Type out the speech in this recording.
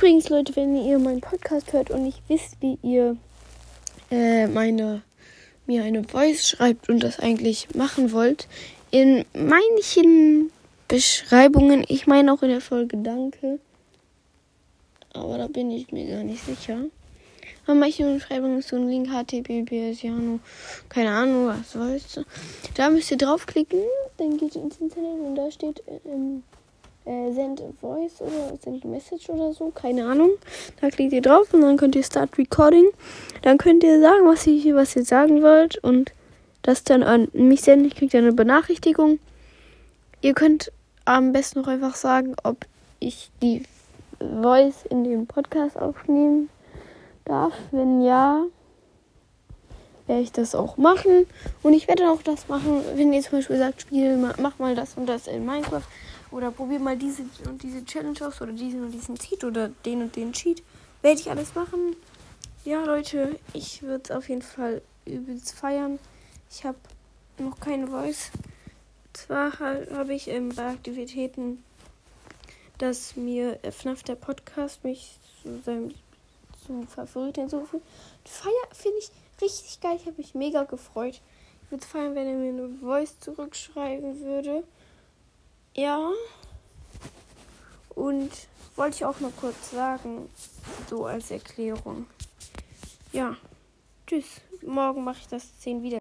Übrigens, Leute, wenn ihr meinen Podcast hört und nicht wisst, wie ihr äh, meine mir eine Voice schreibt und das eigentlich machen wollt, in manchen Beschreibungen, ich meine auch in der Folge Danke, aber da bin ich mir gar nicht sicher. Aber manche Beschreibungen ist so ein Link HTTPS, Jano, keine Ahnung, was weißt du. Da müsst ihr draufklicken, dann geht ihr ins Internet und da steht ähm, äh, Send Voice oder Send Message oder so, keine Ahnung. Da klickt ihr drauf und dann könnt ihr Start Recording. Dann könnt ihr sagen, was ihr, was ihr sagen wollt und das dann an mich senden. Ich kriege dann eine Benachrichtigung. Ihr könnt am besten noch einfach sagen, ob ich die Voice in den Podcast aufnehmen darf. Wenn ja, werde ich das auch machen. Und ich werde auch das machen, wenn ihr zum Beispiel sagt, spiel, mach mal das und das in Minecraft. Oder probier mal diese und diese Challenge aus oder diesen und diesen Cheat oder den und den Cheat. Werde ich alles machen. Ja, Leute, ich würde es auf jeden Fall übelst feiern. Ich habe noch keine Voice. Zwar habe ich ähm, bei Aktivitäten, dass mir FNAF der Podcast mich zu seinem zum Favoriten hinzufügt. Feier finde ich richtig geil. Ich habe mich mega gefreut. Ich würde es feiern, wenn er mir eine Voice zurückschreiben würde. Ja. Und wollte ich auch noch kurz sagen, so als Erklärung. Ja. Tschüss. Morgen mache ich das 10 wieder.